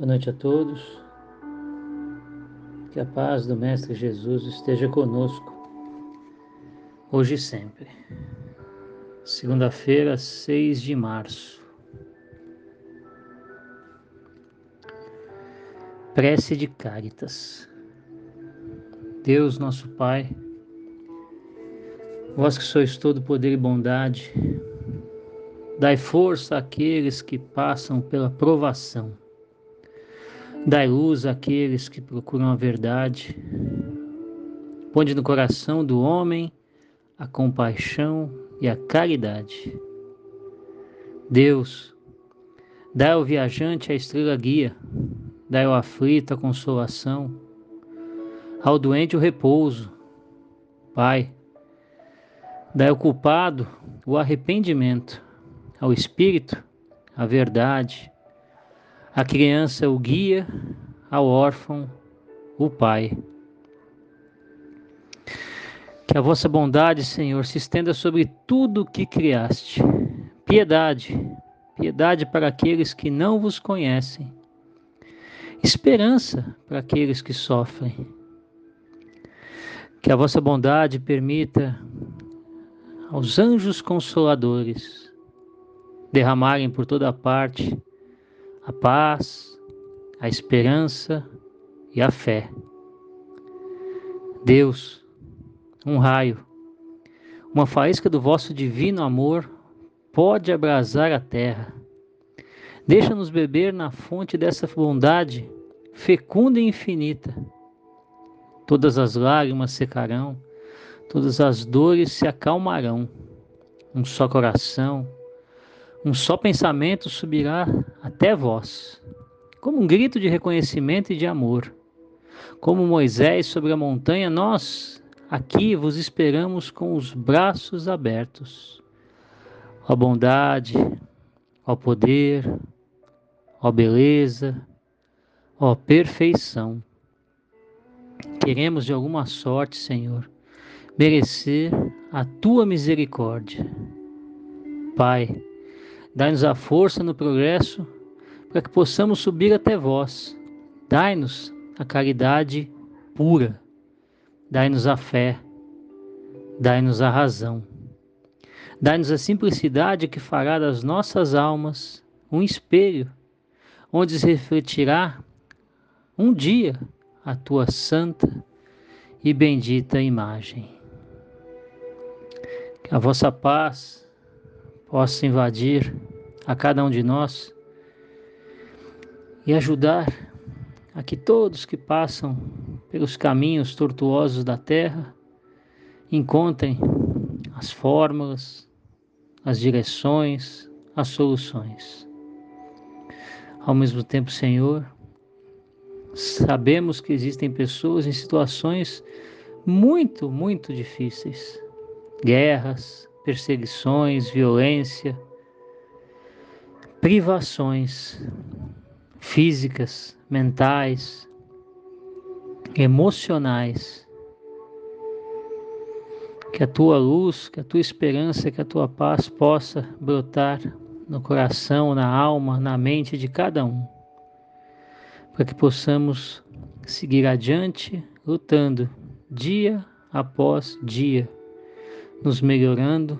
Boa noite a todos. Que a paz do Mestre Jesus esteja conosco, hoje e sempre. Segunda-feira, 6 de março. Prece de Cáritas. Deus, nosso Pai, vós que sois todo poder e bondade, dai força àqueles que passam pela provação Dai luz àqueles que procuram a verdade. Ponde no coração do homem a compaixão e a caridade. Deus, dai ao viajante a estrela guia, dai ao aflito a consolação, ao doente o repouso. Pai, dai ao culpado o arrependimento, ao espírito a verdade, a criança o guia, ao órfão o pai. Que a vossa bondade, Senhor, se estenda sobre tudo o que criaste. Piedade, piedade para aqueles que não vos conhecem. Esperança para aqueles que sofrem. Que a vossa bondade permita aos anjos consoladores derramarem por toda parte a paz, a esperança e a fé. Deus, um raio, uma faísca do vosso divino amor pode abrasar a terra. Deixa-nos beber na fonte dessa bondade fecunda e infinita. Todas as lágrimas secarão, todas as dores se acalmarão. Um só coração, um só pensamento subirá até vós, como um grito de reconhecimento e de amor. Como Moisés sobre a montanha, nós aqui vos esperamos com os braços abertos. Ó bondade, ó poder, ó beleza, ó perfeição. Queremos de alguma sorte, Senhor, merecer a tua misericórdia. Pai, Dai-nos a força no progresso para que possamos subir até vós. Dai-nos a caridade pura. Dai-nos a fé. Dai-nos a razão. Dai-nos a simplicidade que fará das nossas almas um espelho onde se refletirá um dia a tua santa e bendita imagem. Que a vossa paz possa invadir a cada um de nós e ajudar a que todos que passam pelos caminhos tortuosos da terra encontrem as fórmulas, as direções, as soluções. Ao mesmo tempo, Senhor, sabemos que existem pessoas em situações muito, muito difíceis guerras, perseguições, violência, privações físicas, mentais, emocionais. Que a tua luz, que a tua esperança, que a tua paz possa brotar no coração, na alma, na mente de cada um, para que possamos seguir adiante, lutando dia após dia nos melhorando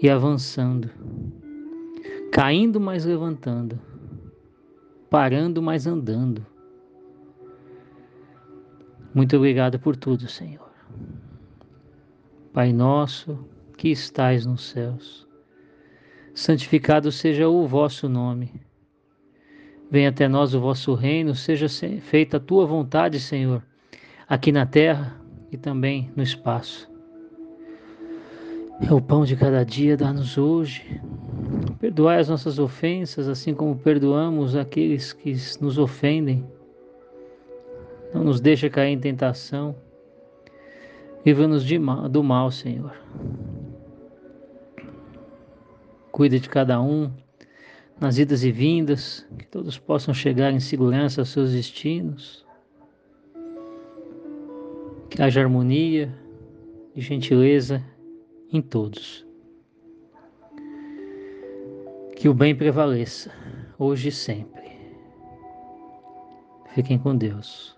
e avançando, caindo, mas levantando, parando, mas andando. Muito obrigado por tudo, Senhor. Pai nosso que estais nos céus, santificado seja o vosso nome. Venha até nós o vosso reino, seja feita a tua vontade, Senhor, aqui na terra e também no espaço. É o pão de cada dia, dá-nos hoje. Perdoai as nossas ofensas, assim como perdoamos aqueles que nos ofendem. Não nos deixa cair em tentação. Livra-nos do mal, Senhor. Cuida de cada um nas idas e vindas, que todos possam chegar em segurança aos seus destinos. Que haja harmonia e gentileza em todos. Que o bem prevaleça, hoje e sempre. Fiquem com Deus.